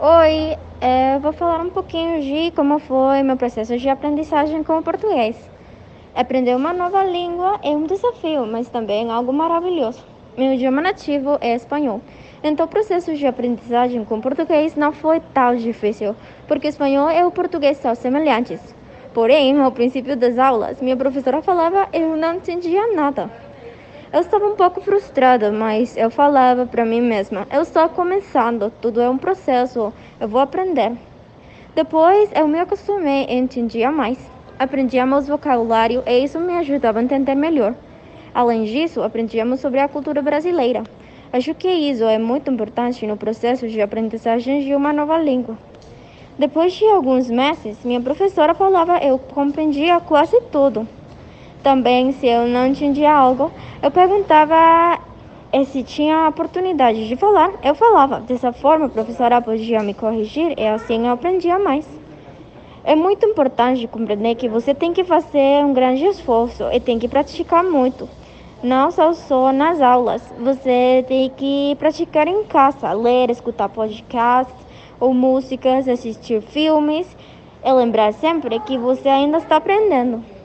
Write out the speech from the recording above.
Oi, é, vou falar um pouquinho de como foi meu processo de aprendizagem com o português. Aprender uma nova língua é um desafio, mas também algo maravilhoso. Meu idioma nativo é espanhol, então o processo de aprendizagem com português não foi tão difícil, porque espanhol e o português são semelhantes. Porém, ao princípio das aulas, minha professora falava e eu não entendia nada. Eu estava um pouco frustrada, mas eu falava para mim mesma: eu estou começando, tudo é um processo, eu vou aprender. Depois eu me acostumei e entendia mais. Aprendia mais vocabulário e isso me ajudava a entender melhor. Além disso, aprendíamos sobre a cultura brasileira. Acho que isso é muito importante no processo de aprendizagem de uma nova língua. Depois de alguns meses, minha professora falava eu compreendia quase tudo. Também, se eu não entendia algo, eu perguntava e se tinha a oportunidade de falar, eu falava. Dessa forma, a professora podia me corrigir e assim eu aprendia mais. É muito importante compreender que você tem que fazer um grande esforço e tem que praticar muito. Não só, só nas aulas, você tem que praticar em casa, ler, escutar podcasts ou músicas, assistir filmes e lembrar sempre que você ainda está aprendendo.